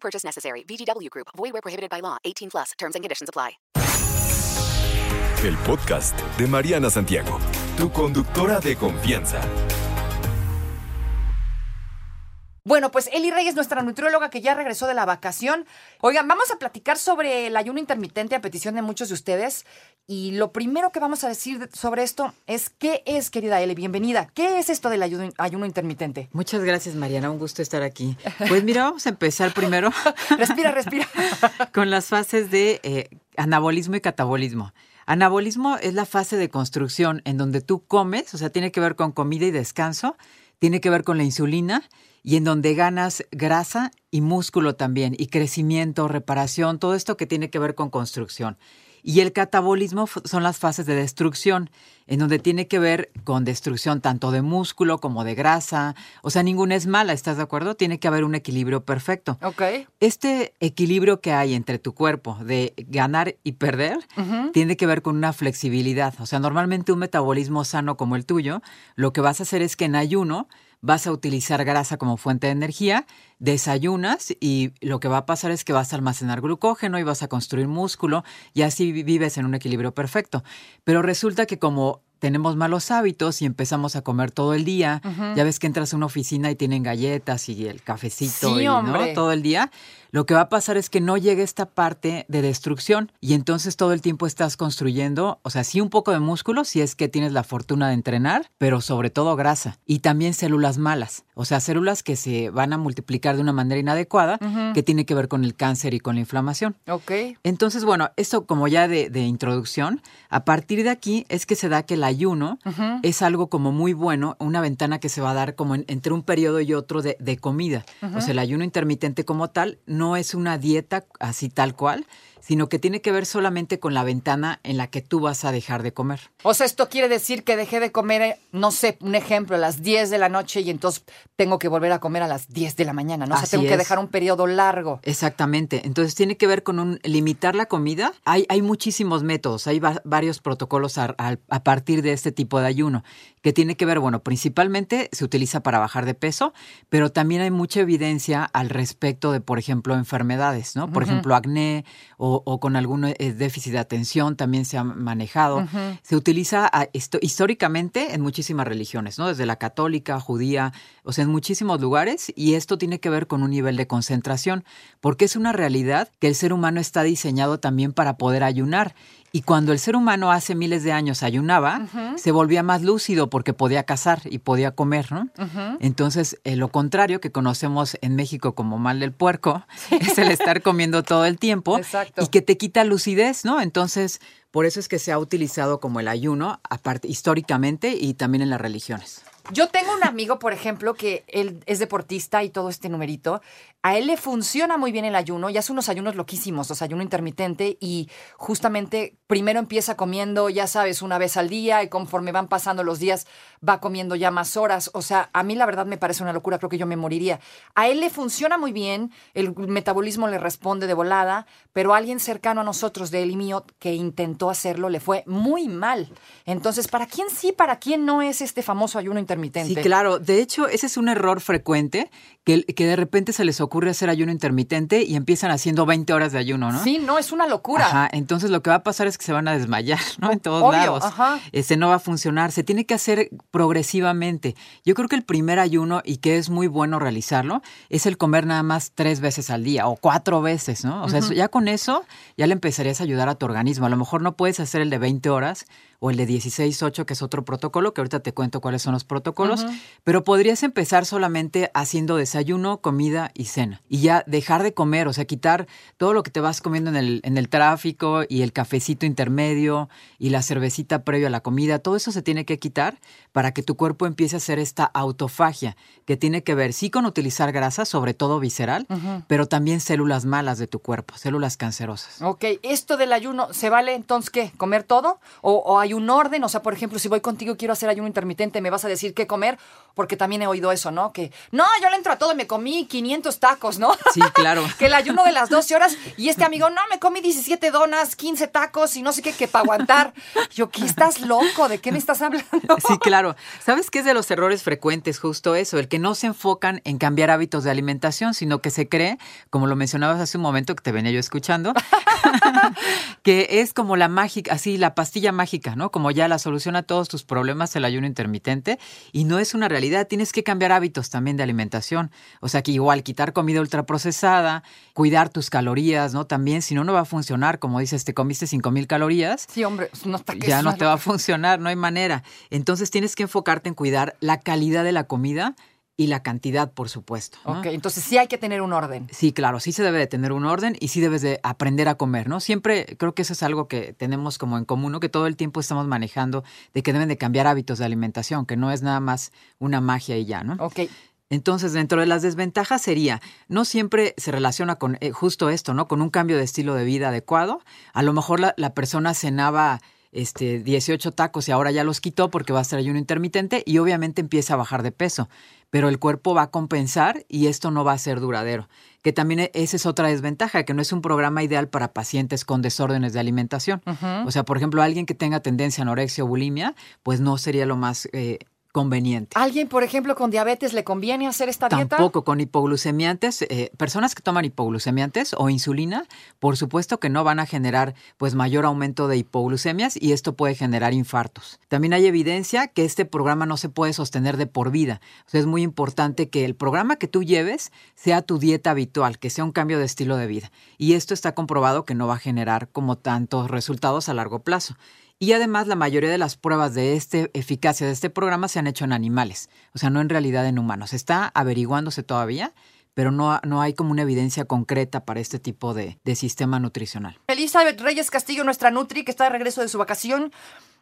Purchase necessary. Group. Prohibited by law. 18 plus. Terms and conditions apply. El podcast de Mariana Santiago, tu conductora de confianza. Bueno, pues Eli Reyes, nuestra nutrióloga que ya regresó de la vacación. Oigan, vamos a platicar sobre el ayuno intermitente a petición de muchos de ustedes. Y lo primero que vamos a decir sobre esto es, ¿qué es, querida Eli? Bienvenida. ¿Qué es esto del ayuno, ayuno intermitente? Muchas gracias, Mariana. Un gusto estar aquí. Pues mira, vamos a empezar primero. respira, respira. con las fases de eh, anabolismo y catabolismo. Anabolismo es la fase de construcción en donde tú comes, o sea, tiene que ver con comida y descanso, tiene que ver con la insulina y en donde ganas grasa y músculo también, y crecimiento, reparación, todo esto que tiene que ver con construcción. Y el catabolismo son las fases de destrucción, en donde tiene que ver con destrucción tanto de músculo como de grasa. O sea, ninguna es mala, ¿estás de acuerdo? Tiene que haber un equilibrio perfecto. Ok. Este equilibrio que hay entre tu cuerpo de ganar y perder tiene que ver con una flexibilidad. O sea, normalmente un metabolismo sano como el tuyo, lo que vas a hacer es que en ayuno vas a utilizar grasa como fuente de energía, desayunas y lo que va a pasar es que vas a almacenar glucógeno y vas a construir músculo y así vives en un equilibrio perfecto. Pero resulta que como tenemos malos hábitos y empezamos a comer todo el día. Ya ves que entras a una oficina y tienen galletas y el cafecito y ¿no? todo el día. Lo que va a pasar es que no llega esta parte de destrucción y entonces todo el tiempo estás construyendo, o sea, sí un poco de músculo si es que tienes la fortuna de entrenar, pero sobre todo grasa y también células malas, o sea, células que se van a multiplicar de una manera inadecuada que tiene que ver con el cáncer y con la inflamación. Ok. Entonces, bueno, esto como ya de, de introducción, a partir de aquí es que se da que el ayuno es algo como muy bueno, una ventana que se va a dar como entre un periodo y otro de, de comida. O sea, el ayuno intermitente como tal no es una dieta así tal cual, sino que tiene que ver solamente con la ventana en la que tú vas a dejar de comer. O sea, esto quiere decir que dejé de comer, eh, no sé, un ejemplo, a las 10 de la noche y entonces tengo que volver a comer a las 10 de la mañana, ¿no? O sea, Así tengo que dejar un periodo largo. Exactamente. Entonces tiene que ver con un limitar la comida. Hay, hay muchísimos métodos, hay va- varios protocolos a, a- a partir de este tipo de ayuno, que tiene que ver, bueno, principalmente se utiliza para bajar de peso, pero también hay mucha evidencia al respecto de, por ejemplo, enfermedades, ¿no? Por ejemplo, acné o, o con algún eh, déficit de atención también se ha manejado. Se utiliza esto- históricamente en muchísimas religiones, ¿no? Desde la católica, judía, o sea, en muchísimos lugares, y esto tiene que ver con un nivel de concentración, porque es una realidad que el ser humano está diseñado también para poder ayunar. Y cuando el ser humano hace miles de años ayunaba, se volvía más lúcido porque podía cazar y podía comer, ¿no? Entonces, eh, lo contrario que conocemos en México como mal del puerco es el estar comiendo todo el tiempo Exacto. y que te quita lucidez, ¿no? Entonces, por eso es que se ha utilizado como el ayuno, aparte históricamente y también en las religiones. Yo tengo un amigo, por ejemplo, que él es deportista y todo este numerito. A él le funciona muy bien el ayuno y hace unos ayunos loquísimos, o sea, ayuno intermitente y justamente primero empieza comiendo, ya sabes, una vez al día y conforme van pasando los días va comiendo ya más horas. O sea, a mí la verdad me parece una locura, creo que yo me moriría. A él le funciona muy bien, el metabolismo le responde de volada, pero a alguien cercano a nosotros, de él y mío, que intentó hacerlo, le fue muy mal. Entonces, ¿para quién sí, para quién no es este famoso ayuno intermitente? Sí, claro. De hecho, ese es un error frecuente, que, que de repente se les ocurre hacer ayuno intermitente y empiezan haciendo 20 horas de ayuno, ¿no? Sí, no, es una locura. Ajá, entonces lo que va a pasar es que se van a desmayar, ¿no? En todos Obvio, lados. ajá. Este no va a funcionar. Se tiene que hacer progresivamente. Yo creo que el primer ayuno, y que es muy bueno realizarlo, es el comer nada más tres veces al día o cuatro veces, ¿no? O sea, eso- ya con eso ya le empezarías a ayudar a tu organismo. A lo mejor no puedes hacer el de 20 horas o el de 16-8, que es otro protocolo, que ahorita te cuento cuáles son los protocolos, pero podrías empezar solamente haciendo desayuno, comida y cena. Y ya dejar de comer, o sea, quitar todo lo que te vas comiendo en el, en el tráfico y el cafecito intermedio y la cervecita previo a la comida, todo eso se tiene que quitar para que tu cuerpo empiece a hacer esta autofagia, que tiene que ver sí con utilizar grasa, sobre todo visceral, pero también células malas de tu cuerpo, células cancerosas. Ok, esto del ayuno, ¿se vale entonces qué? ¿Comer todo? ¿O, o hay un orden? O sea, por ejemplo, si voy contigo y quiero hacer ayuno intermitente, ¿me vas a decir qué comer? Porque también he oído eso, ¿no? Que, no, yo le entro a todo me comí 500 tacos, ¿no? Sí, claro. que el ayuno de las 12 horas y este amigo, no, me comí 17 donas, 15 tacos y no sé qué, que para aguantar. Yo, ¿qué estás loco? ¿De qué me estás hablando? Sí, claro. ¿Sabes qué es de los errores frecuentes justo eso? El que no se enfocan en cambiar hábitos de alimentación, sino que se cree, como lo mencionabas hace un momento que te venía yo escuchando, que es como la mágica, así la pastilla mágica, ¿no? Como ya la solución a todos tus problemas el ayuno intermitente y no es una realidad, tienes que cambiar hábitos también de alimentación. O sea, que igual quitar comida ultraprocesada, cuidar tus calorías, ¿no? También si no no va a funcionar, como dices, te comiste 5000 calorías, Sí, hombre, no está que ya no te va a funcionar, no hay manera. Entonces tienes que enfocarte en cuidar la calidad de la comida y la cantidad, por supuesto. ¿no? Ok, entonces sí hay que tener un orden. Sí, claro, sí se debe de tener un orden y sí debes de aprender a comer, ¿no? Siempre creo que eso es algo que tenemos como en común, ¿no? Que todo el tiempo estamos manejando de que deben de cambiar hábitos de alimentación, que no es nada más una magia y ya, ¿no? Ok, Entonces, dentro de las desventajas sería, no siempre se relaciona con eh, justo esto, ¿no? Con un cambio de estilo de vida adecuado. A lo mejor la, la persona cenaba este, 18 tacos y ahora ya los quitó porque va a ser ayuno intermitente y obviamente empieza a bajar de peso. Pero el cuerpo va a compensar y esto no va a ser duradero. Que también e- esa es otra desventaja, que no es un programa ideal para pacientes con desórdenes de alimentación. O sea, por ejemplo, alguien que tenga tendencia a anorexia o bulimia, pues no sería lo más eh, conveniente. ¿alguien, por ejemplo, con diabetes le conviene hacer esta dieta? Tampoco con hipoglucemiantes, eh, personas que toman hipoglucemiantes o insulina, por supuesto que no van a generar pues mayor aumento de hipoglucemias y esto puede generar infartos. También hay evidencia que este programa no se puede sostener de por vida. O sea, es muy importante que el programa que tú lleves sea tu dieta habitual, que sea un cambio de estilo de vida. Y esto está comprobado que no va a generar como tantos resultados a largo plazo. Y además la mayoría de las pruebas de este eficacia de este programa se han hecho en animales, o sea, no en realidad en humanos. Está averiguándose todavía, pero no, no hay como una evidencia concreta para este tipo de, de sistema nutricional. Elizabeth Reyes Castillo, nuestra Nutri, que está de regreso de su vacación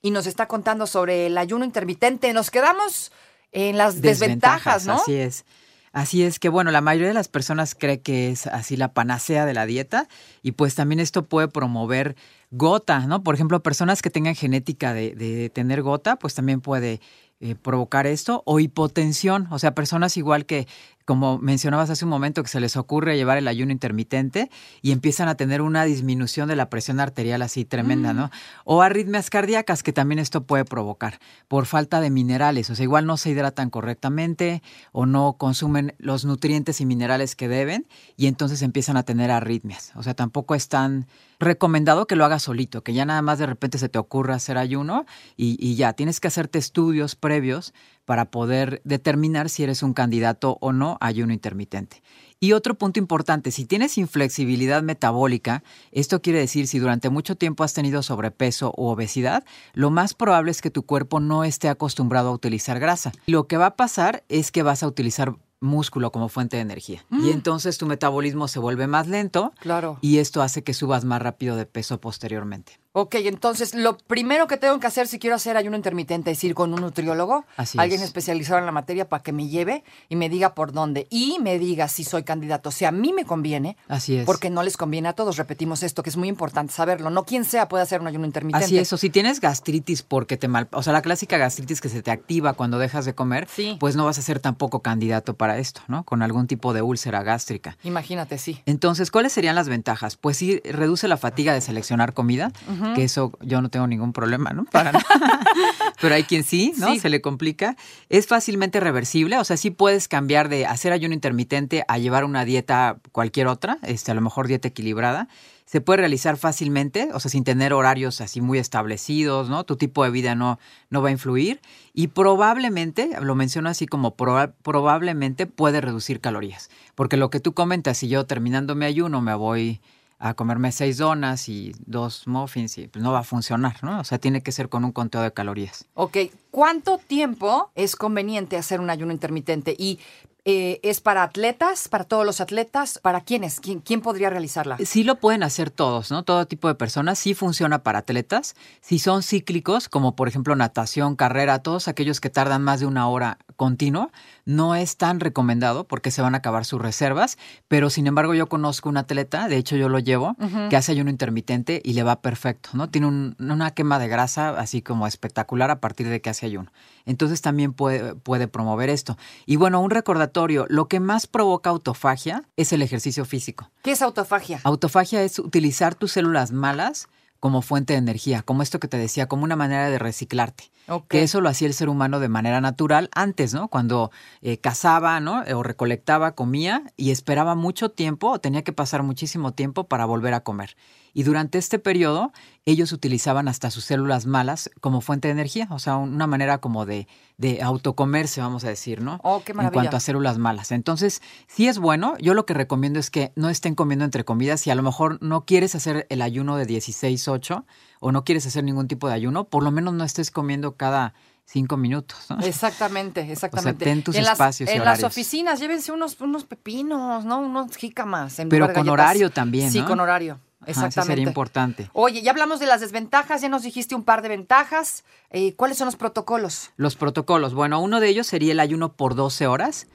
y nos está contando sobre el ayuno intermitente. Nos quedamos en las desventajas, ¿no? Así es. Así es que, bueno, la mayoría de las personas cree que es así la panacea de la dieta y pues también esto puede promover gota, ¿no? Por ejemplo, personas que tengan genética de, de tener gota, pues también puede eh, provocar esto o hipotensión, o sea, personas igual que, como mencionabas hace un momento, que se les ocurre llevar el ayuno intermitente y empiezan a tener una disminución de la presión arterial así tremenda, ¿no? O arritmias cardíacas que también esto puede provocar por falta de minerales, o sea, igual no se hidratan correctamente o no consumen los nutrientes y minerales que deben y entonces empiezan a tener arritmias, o sea, tampoco es tan recomendado que lo hagas solito, que ya nada más de repente se te ocurra hacer ayuno y, y ya, tienes que hacerte estudios previos para poder determinar si eres un candidato o no a ayuno intermitente. Y otro punto importante, si tienes inflexibilidad metabólica, esto quiere decir si durante mucho tiempo has tenido sobrepeso u obesidad, lo más probable es que tu cuerpo no esté acostumbrado a utilizar grasa. Lo que va a pasar es que vas a utilizar músculo como fuente de energía. Y entonces tu metabolismo se vuelve más lento Claro. y esto hace que subas más rápido de peso posteriormente. Ok, entonces lo primero que tengo que hacer si quiero hacer ayuno intermitente es ir con un nutriólogo, Así alguien es. especializado en la materia para que me lleve y me diga por dónde y me diga si soy candidato. Si a mí me conviene, Así es. porque no les conviene a todos, repetimos esto, que es muy importante saberlo. No quien sea puede hacer un ayuno intermitente. Así es, o si tienes gastritis porque te mal, o sea, la clásica gastritis que se te activa cuando dejas de comer, Sí. pues no vas a ser tampoco candidato para esto, ¿no? Con algún tipo de úlcera gástrica. Imagínate, sí. Entonces, ¿cuáles serían las ventajas? Pues sí, reduce la fatiga de seleccionar comida, que eso yo no tengo ningún problema, ¿no? Para nada. Pero hay quien sí, ¿no? Sí. Se le complica. Es fácilmente reversible, o sea, sí puedes cambiar de hacer ayuno intermitente a llevar una dieta cualquier otra, este, a lo mejor dieta equilibrada. Se puede realizar fácilmente, o sea, sin tener horarios así muy establecidos, ¿no? Tu tipo de vida no, no va a influir. Y probablemente, lo menciono así como proba- probablemente puede reducir calorías. Porque lo que tú comentas, si yo terminando mi ayuno me voy a comerme seis donas y dos muffins y pues no va a funcionar, ¿no? O sea, tiene que ser con un conteo de calorías. Ok, ¿cuánto tiempo es conveniente hacer un ayuno intermitente? Y eh, ¿Es para atletas, para todos los atletas? ¿Para quiénes? ¿Quién, ¿Quién podría realizarla? Sí lo pueden hacer todos, ¿no? Todo tipo de personas. Sí funciona para atletas. Si son cíclicos, como por ejemplo natación, carrera, todos aquellos que tardan más de una hora continua, no es tan recomendado porque se van a acabar sus reservas. Pero sin embargo, yo conozco un atleta, de hecho yo lo llevo, que hace ayuno intermitente y le va perfecto, ¿no? Tiene un- una quema de grasa así como espectacular a partir de que hace ayuno. Entonces también puede, puede promover esto. Y bueno, un recordatorio, lo que más provoca autofagia es el ejercicio físico. ¿Qué es autofagia? Autofagia es utilizar tus células malas como fuente de energía, como esto que te decía, como una manera de reciclarte. Que eso lo hacía el ser humano de manera natural antes, ¿no? Cuando eh, cazaba, ¿no? O recolectaba, comía y esperaba mucho tiempo o tenía que pasar muchísimo tiempo para volver a comer. Y durante este periodo, ellos utilizaban hasta sus células malas como fuente de energía, o sea, una manera como de, de autocomerse, vamos a decir, ¿no? Oh, qué En maravilla. cuanto a células malas. Entonces, sí es bueno. Yo lo que recomiendo es que no estén comiendo entre comidas. Si a lo mejor no quieres hacer el ayuno de 16-8 o no quieres hacer ningún tipo de ayuno, por lo menos no estés comiendo cada cinco minutos. ¿no? Exactamente, exactamente. ten tus en las, espacios y En las oficinas, llévense unos, unos pepinos, ¿no? Unos jícamas. en Pero con galletas. horario también, Sí, ¿no? con horario. Ajá, Exactamente. sería importante. Oye, ya hablamos de las desventajas, ya nos dijiste un par de ventajas. Eh, ¿Cuáles son los protocolos? Los protocolos. Bueno, uno de ellos sería el ayuno por 12 horas.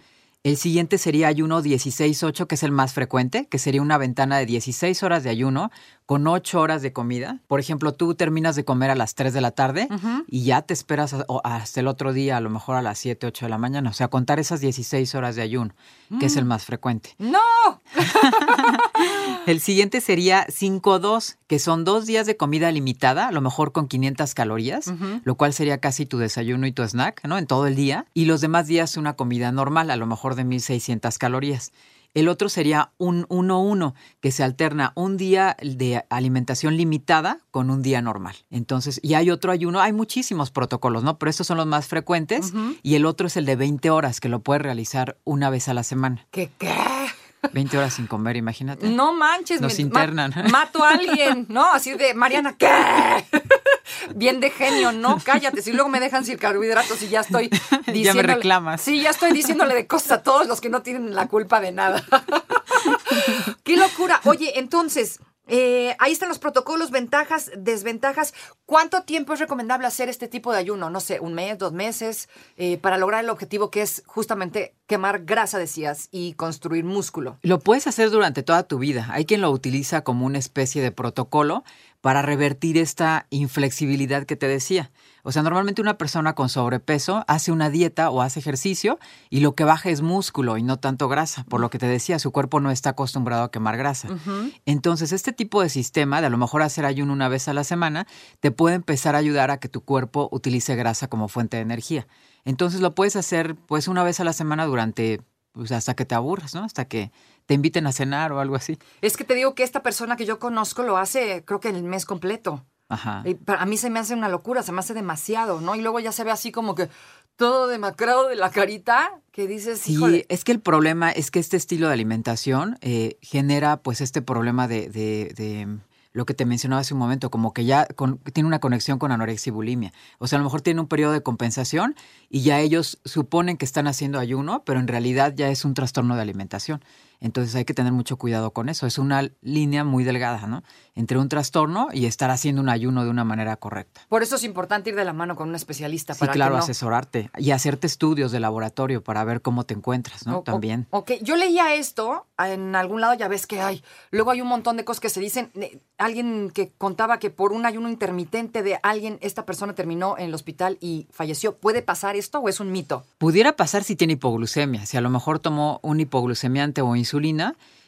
El siguiente sería ayuno 16-8, que es el más frecuente, que sería una ventana de 16 horas de ayuno con 8 horas de comida. Por ejemplo, tú terminas de comer a las 3 de la tarde y ya te esperas a- hasta el otro día, a lo mejor a las 7, 8 de la mañana. O sea, contar esas 16 horas de ayuno, que es el más frecuente. ¡No! El siguiente sería 5-2, que son dos días de comida limitada, a lo mejor con 500 calorías, lo cual sería casi tu desayuno y tu snack, ¿no? En todo el día. Y los demás días una comida normal, a lo mejor de 1600 calorías. El otro sería un 1-1, que se alterna un día de alimentación limitada con un día normal. Entonces, y hay otro ayuno, hay muchísimos protocolos, ¿no? Pero estos son los más frecuentes. Y el otro es el de 20 horas, que lo puedes realizar una vez a la semana. ¿Qué qué? 20 horas sin comer, imagínate. No manches. Nos me- internan. ma- mato a alguien, ¿no? Así de, Mariana, ¿qué? Bien de genio, no, cállate. Si luego me dejan sin carbohidratos y ya estoy diciéndole. reclamas. Sí, ya estoy diciéndole de cosas a todos los que no tienen la culpa de nada. ¡Qué locura! Oye, entonces, eh, ahí están los protocolos, ventajas, desventajas. ¿Cuánto tiempo es recomendable hacer este tipo de ayuno? No sé, un mes, dos meses, eh, para lograr el objetivo que es justamente quemar grasa, decías, y construir músculo. Lo puedes hacer durante toda tu vida. Hay quien lo utiliza como una especie de protocolo para revertir esta inflexibilidad que te decía. O sea, normalmente una persona con sobrepeso hace una dieta o hace ejercicio y lo que baja es músculo y no tanto grasa. Por lo que te decía, su cuerpo no está acostumbrado a quemar grasa. Entonces, este tipo de sistema, de a lo mejor hacer ayuno una vez a la semana, te puede empezar a ayudar a que tu cuerpo utilice grasa como fuente de energía. Entonces, lo puedes hacer pues una vez a la semana durante, pues hasta que te aburras, ¿no? Hasta que te inviten a cenar o algo así. Es que te digo que esta persona que yo conozco lo hace, creo que el mes completo. Ajá. Y para a mí se me hace una locura, se me hace demasiado, ¿no? Y luego ya se ve así como que todo demacrado de la carita, que dices, Sí, híjole, es que el problema es que este estilo de alimentación eh, genera pues este problema de, de- de lo que te mencionaba hace un momento, como que ya con- tiene una conexión con anorexia y bulimia. O sea, a lo mejor tiene un periodo de compensación y ya ellos suponen que están haciendo ayuno, pero en realidad ya es un trastorno de alimentación. Entonces hay que tener mucho cuidado con eso. Es una línea muy delgada, ¿no? Entre un trastorno y estar haciendo un ayuno de una manera correcta. por eso es importante ir de la mano con un especialista. Sí, para que claro, no- asesorarte y hacerte estudios de laboratorio para ver cómo te encuentras, ¿no? O- También. Ok, yo leía esto en algún lado, ya ves que hay. Luego hay un montón de cosas que se dicen. Alguien que contaba que por un ayuno intermitente de alguien, esta persona terminó en el hospital y falleció. ¿Puede pasar esto o es un mito? Pudiera pasar si tiene hipoglucemia, si a lo mejor tomó un hipoglucemiante o insulina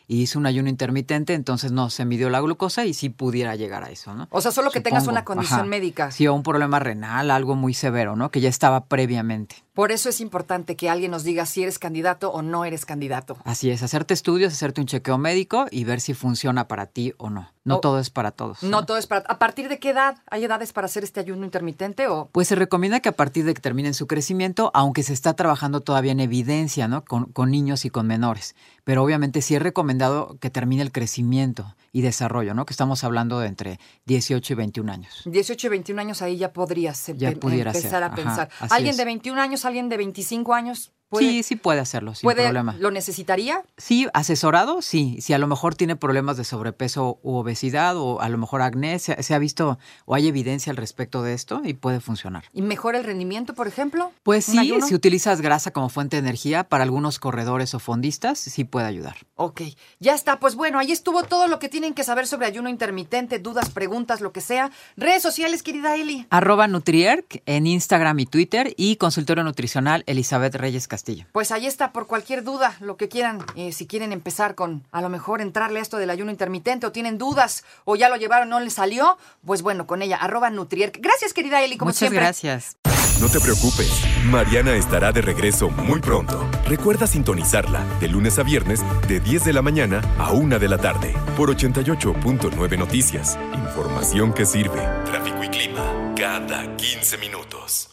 y hizo un ayuno intermitente, entonces no se midió la glucosa y sí pudiera llegar a eso, ¿no? O sea, solo que tengas una condición Ajá. médica. Sí, o un problema renal, algo muy severo, ¿no? Que ya estaba previamente. Por eso es importante que alguien nos diga si eres candidato o no eres candidato. Así es, hacerte estudios, hacerte un chequeo médico y ver si funciona para ti o no. No O- todo es para todos. No todo es para... ¿A partir de qué edad? ¿Hay edades para hacer este ayuno intermitente o...? Pues se recomienda que a partir de que terminen su crecimiento, aunque se está trabajando todavía en evidencia, ¿no? Con, con niños y con menores. Pero obviamente sí es recomendado que termine el crecimiento y desarrollo, ¿no? Que estamos hablando de entre 18 y 21 años. 18 y 21 años ahí ya podrías empe- Ya pudiera empezar ser, a pensar. ¿Alguien es. de 21 años, alguien de 25 años puede, sí, sí puede hacerlo, sin puede- problema. lo necesitaría? Sí, asesorado, sí. Si a lo mejor tiene problemas de sobrepeso u obesidad o a lo mejor acné, se, se ha visto o hay evidencia al respecto de esto y puede funcionar. ¿Y mejora el rendimiento, por ejemplo? Pues ¿Un sí, ayuno? si utilizas grasa como fuente de energía para algunos corredores o fondistas, sí puede ayudar. Ok, ya está. Pues bueno, ahí estuvo todo lo que tienen que saber sobre ayuno intermitente, dudas, preguntas, lo que sea. Redes sociales, querida Eli. Arroba Nutrierc en Instagram y Twitter y consultorio nutricional Elizabeth Reyes Castillo. Pues ahí está, por cualquier duda, lo que quieran, eh, si quieren empezar con a lo mejor entrarle a esto del ayuno intermitente o tienen dudas o ya lo llevaron, no les salió, pues bueno, con ella, arroba Nutrierc. Gracias, querida Eli, como Muchas siempre. gracias. No te preocupes, Mariana estará de regreso muy pronto. Recuerda sintonizarla de lunes a viernes de 10 de la mañana a 1 de la tarde por 88.9 Noticias. Información que sirve. Tráfico y clima cada 15 minutos.